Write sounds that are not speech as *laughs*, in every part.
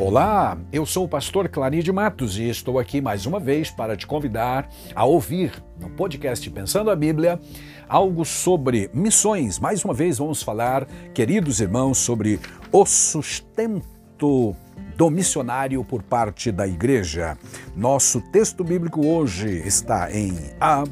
Olá, eu sou o pastor Claride Matos e estou aqui mais uma vez para te convidar a ouvir no podcast Pensando a Bíblia algo sobre missões. Mais uma vez vamos falar, queridos irmãos, sobre o sustento do missionário por parte da igreja. Nosso texto bíblico hoje está em A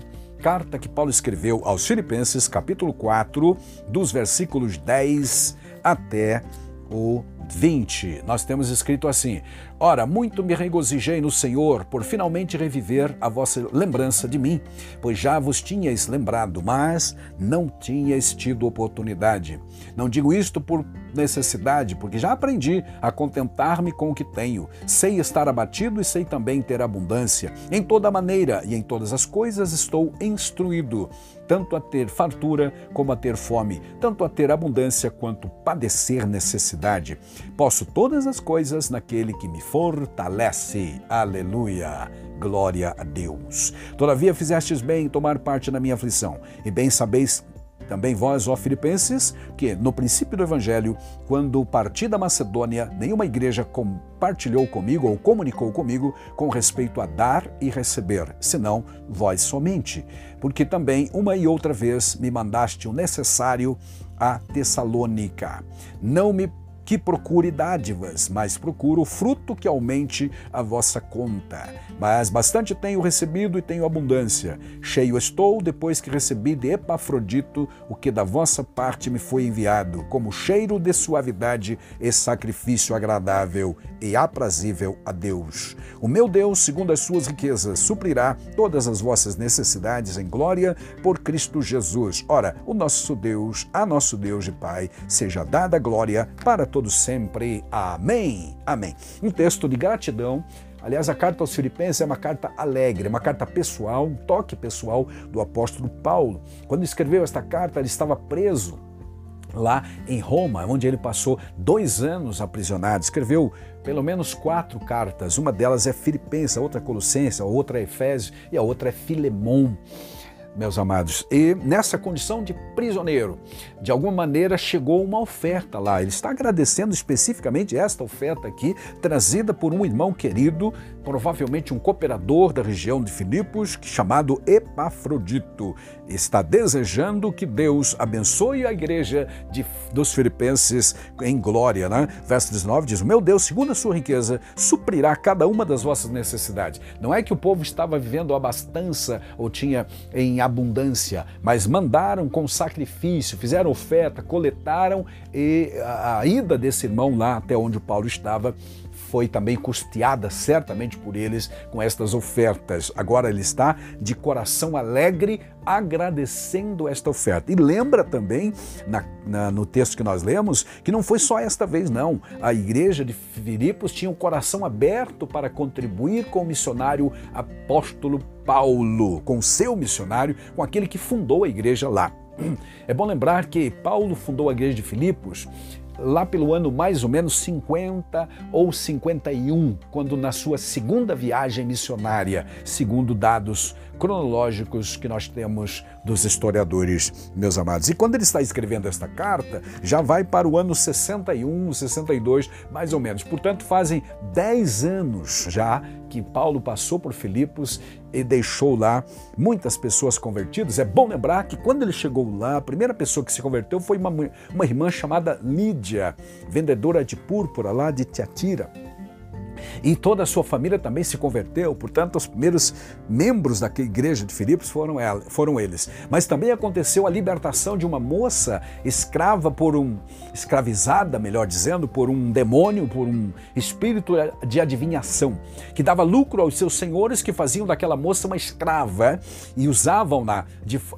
carta que Paulo escreveu aos Filipenses, capítulo 4, dos versículos 10 até o 20, nós temos escrito assim: Ora, muito me regozijei no Senhor por finalmente reviver a vossa lembrança de mim, pois já vos tinhais lembrado, mas não tinhais tido oportunidade. Não digo isto por necessidade, porque já aprendi a contentar-me com o que tenho. Sei estar abatido e sei também ter abundância. Em toda maneira e em todas as coisas estou instruído, tanto a ter fartura como a ter fome, tanto a ter abundância quanto padecer necessidade. Posso todas as coisas naquele que me fortalece. Aleluia. Glória a Deus. Todavia fizestes bem em tomar parte na minha aflição, e bem sabeis também vós, ó Filipenses, que no princípio do Evangelho, quando parti da Macedônia, nenhuma igreja compartilhou comigo ou comunicou comigo com respeito a dar e receber, senão vós somente. Porque também uma e outra vez me mandaste o necessário a Tessalônica. Não me que procure dádivas, mas procuro o fruto que aumente a vossa conta. Mas bastante tenho recebido e tenho abundância. Cheio estou depois que recebi de Epafrodito o que da vossa parte me foi enviado, como cheiro de suavidade e sacrifício agradável e aprazível a Deus. O meu Deus, segundo as suas riquezas, suprirá todas as vossas necessidades em glória por Cristo Jesus. Ora, o nosso Deus, a nosso Deus e Pai, seja dada glória para todos sempre. Amém. Amém. Um texto de gratidão. Aliás, a carta aos Filipenses é uma carta alegre, uma carta pessoal, um toque pessoal do apóstolo Paulo. Quando escreveu esta carta, ele estava preso lá em Roma, onde ele passou dois anos aprisionado. Escreveu pelo menos quatro cartas. Uma delas é Filipenses, a outra é Colossenses, a outra é Efésios e a outra é Filemon meus amados. E nessa condição de prisioneiro, de alguma maneira chegou uma oferta lá. Ele está agradecendo especificamente esta oferta aqui, trazida por um irmão querido, provavelmente um cooperador da região de Filipos, chamado Epafrodito. Está desejando que Deus abençoe a igreja de, dos filipenses em glória. Né? Verso 19 diz: Meu Deus, segundo a sua riqueza, suprirá cada uma das vossas necessidades. Não é que o povo estava vivendo abastança ou tinha em abundância, mas mandaram com sacrifício, fizeram oferta, coletaram e a, a ida desse irmão lá até onde Paulo estava foi também custeada certamente por eles com estas ofertas. Agora ele está de coração alegre agradecendo esta oferta. E lembra também, na, na, no texto que nós lemos, que não foi só esta vez, não. A igreja de Filipos tinha o um coração aberto para contribuir com o missionário apóstolo Paulo, com seu missionário, com aquele que fundou a igreja lá. *clears throat* É bom lembrar que Paulo fundou a igreja de Filipos lá pelo ano mais ou menos 50 ou 51, quando na sua segunda viagem missionária, segundo dados cronológicos que nós temos dos historiadores, meus amados. E quando ele está escrevendo esta carta, já vai para o ano 61, 62, mais ou menos. Portanto, fazem 10 anos já que Paulo passou por Filipos e deixou lá muitas pessoas convertidas. É bom lembrar que quando ele chegou lá, a primeira pessoa que se converteu foi uma, uma irmã chamada Lídia, vendedora de púrpura lá de Tiatira. E toda a sua família também se converteu, portanto, os primeiros membros da igreja de Filipos foram, ela, foram eles. Mas também aconteceu a libertação de uma moça escrava por um, escravizada, melhor dizendo, por um demônio, por um espírito de adivinhação, que dava lucro aos seus senhores que faziam daquela moça uma escrava e usavam-na,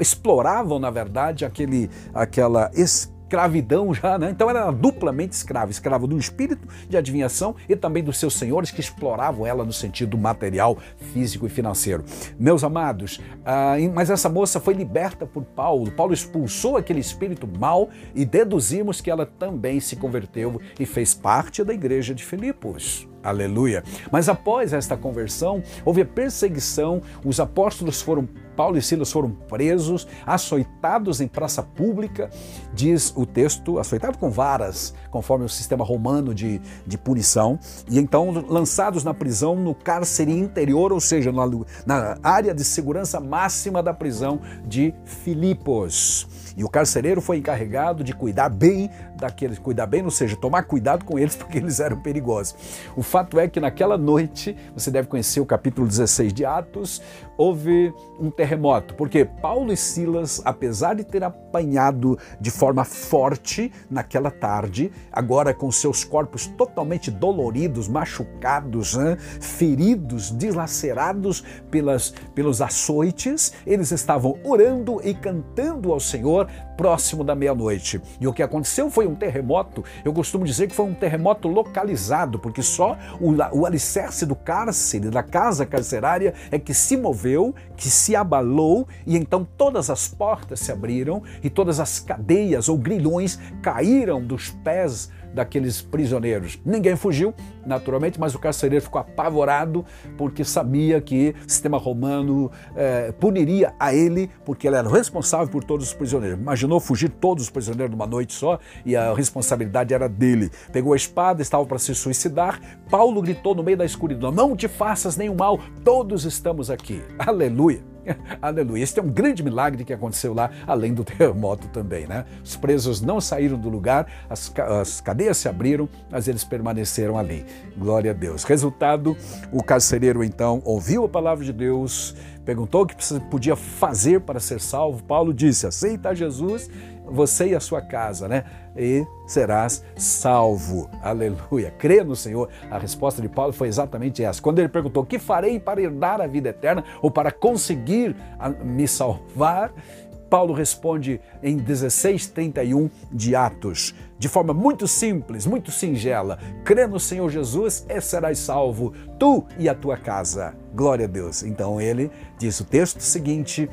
exploravam, na verdade, aquele, aquela escrava escravidão já, né? Então era duplamente escrava, escrava do espírito de adivinhação e também dos seus senhores que exploravam ela no sentido material, físico e financeiro. Meus amados, ah, mas essa moça foi liberta por Paulo. Paulo expulsou aquele espírito mal e deduzimos que ela também se converteu e fez parte da igreja de Filipos. Aleluia. Mas após esta conversão, houve a perseguição, os apóstolos foram Paulo e Silas foram presos, açoitados em praça pública, diz o texto, açoitado com varas, conforme o sistema romano de, de punição, e então lançados na prisão no cárcere interior, ou seja, na, na área de segurança máxima da prisão de Filipos. E o carcereiro foi encarregado de cuidar bem daqueles, cuidar bem, ou seja, tomar cuidado com eles *laughs* porque eles eram perigosos. O fato é que naquela noite, você deve conhecer o capítulo 16 de Atos, houve um terremoto, porque Paulo e Silas, apesar de ter apanhado de forma forte naquela tarde, agora com seus corpos totalmente doloridos, machucados, hein, feridos, dilacerados pelas, pelos açoites, eles estavam orando e cantando ao Senhor próximo da meia-noite. E o que aconteceu foi um terremoto. Eu costumo dizer que foi um terremoto localizado, porque só o, o alicerce do cárcere, da casa carcerária, é que se moveu, que se abalou, e então todas as portas se abriram e todas as cadeias ou grilhões caíram dos pés daqueles prisioneiros. Ninguém fugiu, naturalmente, mas o carcereiro ficou apavorado porque sabia que o sistema romano eh, puniria a ele porque ele era responsável por todos os prisioneiros. Imaginou fugir todos os prisioneiros numa noite só e a responsabilidade era dele. Pegou a espada, estava para se suicidar. Paulo gritou no meio da escuridão: Não te faças nenhum mal, todos estamos aqui. Aleluia. *laughs* Aleluia. Este é um grande milagre que aconteceu lá, além do *laughs* terremoto também, né? Os presos não saíram do lugar, as, as cadeias se abriram, mas eles permaneceram ali. Glória a Deus. Resultado, o carcereiro então ouviu a palavra de Deus, perguntou o que podia fazer para ser salvo. Paulo disse: aceita Jesus você e a sua casa, né? E serás salvo. Aleluia. Crê no Senhor. A resposta de Paulo foi exatamente essa. Quando ele perguntou: "Que farei para herdar a vida eterna ou para conseguir me salvar?" Paulo responde em 16:31 de Atos, de forma muito simples, muito singela: crê no Senhor Jesus e serás salvo, tu e a tua casa. Glória a Deus. Então ele diz o texto seguinte: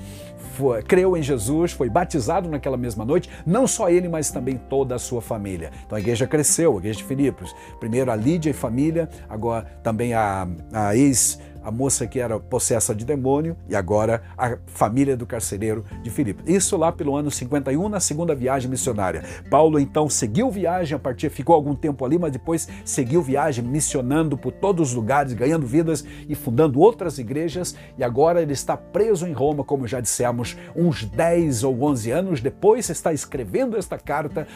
foi, creu em Jesus, foi batizado naquela mesma noite, não só ele, mas também toda a sua família. Então a igreja cresceu, a igreja de Filipos. Primeiro a Lídia e família, agora também a, a ex a moça que era possessa de demônio e agora a família do carcereiro de Filipe. Isso lá pelo ano 51, na segunda viagem missionária. Paulo então seguiu viagem, a partir ficou algum tempo ali, mas depois seguiu viagem missionando por todos os lugares, ganhando vidas e fundando outras igrejas, e agora ele está preso em Roma, como já dissemos, uns 10 ou 11 anos depois, está escrevendo esta carta,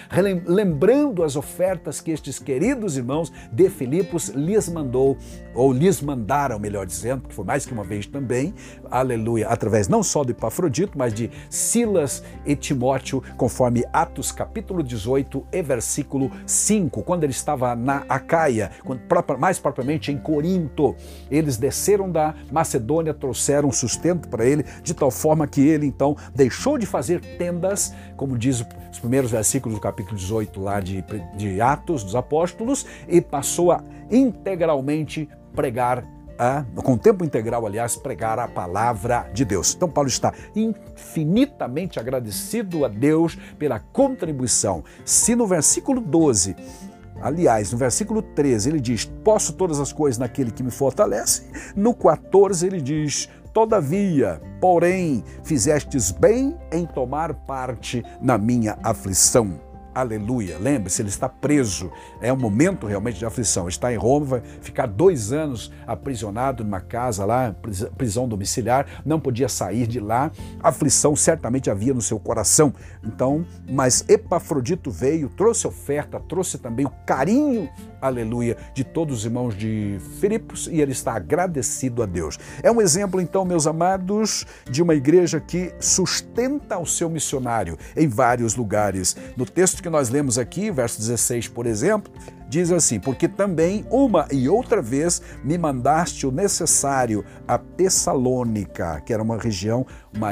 lembrando as ofertas que estes queridos irmãos de Filipos lhes mandou ou lhes mandaram, melhor dizendo, dizendo, que foi mais que uma vez também, aleluia, através não só de Epafrodito, mas de Silas e Timóteo, conforme Atos capítulo 18 e versículo 5, quando ele estava na Acaia, mais propriamente em Corinto. Eles desceram da Macedônia, trouxeram sustento para ele, de tal forma que ele então deixou de fazer tendas, como diz os primeiros versículos do capítulo 18 lá de, de Atos dos Apóstolos, e passou a integralmente pregar a, com tempo integral, aliás, pregar a palavra de Deus. Então, Paulo está infinitamente agradecido a Deus pela contribuição. Se no versículo 12 Aliás, no versículo 13 ele diz: Posso todas as coisas naquele que me fortalece. No 14 ele diz: Todavia, porém, fizestes bem em tomar parte na minha aflição. Aleluia. Lembre-se, ele está preso. É um momento realmente de aflição. Está em Roma, vai ficar dois anos aprisionado numa casa lá, prisão domiciliar, não podia sair de lá. Aflição certamente havia no seu coração. Então, mas Epafrodito veio, trouxe oferta, trouxe também o carinho, aleluia, de todos os irmãos de Filipos e ele está agradecido a Deus. É um exemplo, então, meus amados, de uma igreja que sustenta o seu missionário em vários lugares. No texto que nós lemos aqui, verso 16, por exemplo, diz assim: Porque também uma e outra vez me mandaste o necessário a Tessalônica, que era uma região, uma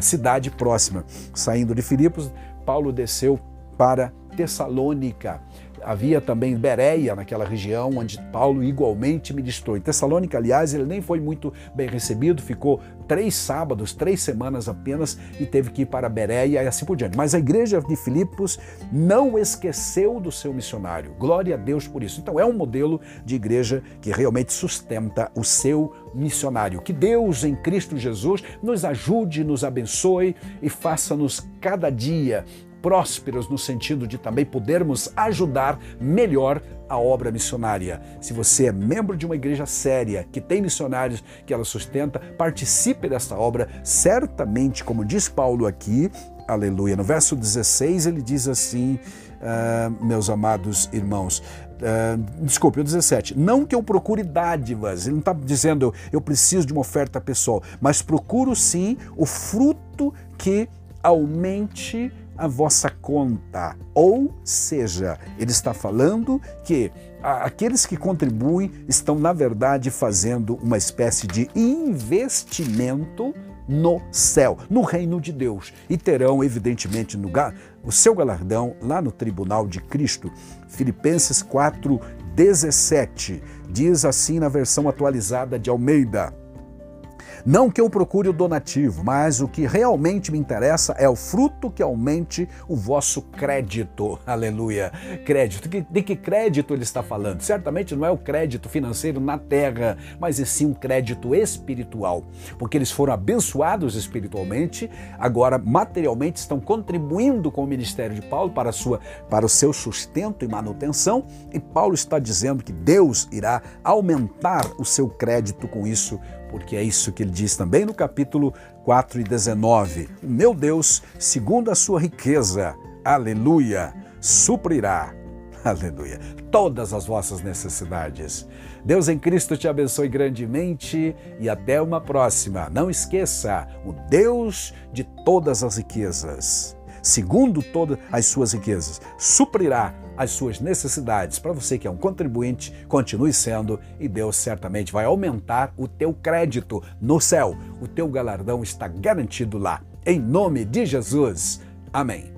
cidade próxima. Saindo de Filipos, Paulo desceu para Tessalônica. Havia também Bereia, naquela região onde Paulo igualmente ministrou. Em Tessalônica, aliás, ele nem foi muito bem recebido, ficou três sábados, três semanas apenas e teve que ir para Bereia e assim por diante. Mas a igreja de Filipos não esqueceu do seu missionário. Glória a Deus por isso. Então é um modelo de igreja que realmente sustenta o seu missionário. Que Deus em Cristo Jesus nos ajude, nos abençoe e faça-nos cada dia prósperos no sentido de também podermos ajudar melhor a obra missionária. Se você é membro de uma igreja séria, que tem missionários que ela sustenta, participe dessa obra. Certamente, como diz Paulo aqui, aleluia, no verso 16 ele diz assim, uh, meus amados irmãos, Uh, desculpe, o 17. Não que eu procure dádivas, ele não está dizendo eu preciso de uma oferta pessoal, mas procuro sim o fruto que aumente a vossa conta. Ou seja, ele está falando que aqueles que contribuem estão, na verdade, fazendo uma espécie de investimento no céu, no reino de Deus, e terão, evidentemente, no, o seu galardão lá no tribunal de Cristo. Filipenses 4, 17 diz assim na versão atualizada de Almeida. Não que eu procure o donativo, mas o que realmente me interessa é o fruto que aumente o vosso crédito. *laughs* Aleluia. Crédito. De que crédito ele está falando? Certamente não é o crédito financeiro na terra, mas e sim um crédito espiritual. Porque eles foram abençoados espiritualmente, agora materialmente estão contribuindo com o ministério de Paulo para, sua, para o seu sustento e manutenção. E Paulo está dizendo que Deus irá aumentar o seu crédito com isso porque é isso que ele diz também no capítulo 4 e 19. Meu Deus, segundo a sua riqueza, aleluia, suprirá, *laughs* aleluia, todas as vossas necessidades. Deus em Cristo te abençoe grandemente e até uma próxima. Não esqueça, o Deus de todas as riquezas, segundo todas as suas riquezas, suprirá as suas necessidades. Para você que é um contribuinte, continue sendo e Deus certamente vai aumentar o teu crédito no céu. O teu galardão está garantido lá. Em nome de Jesus. Amém.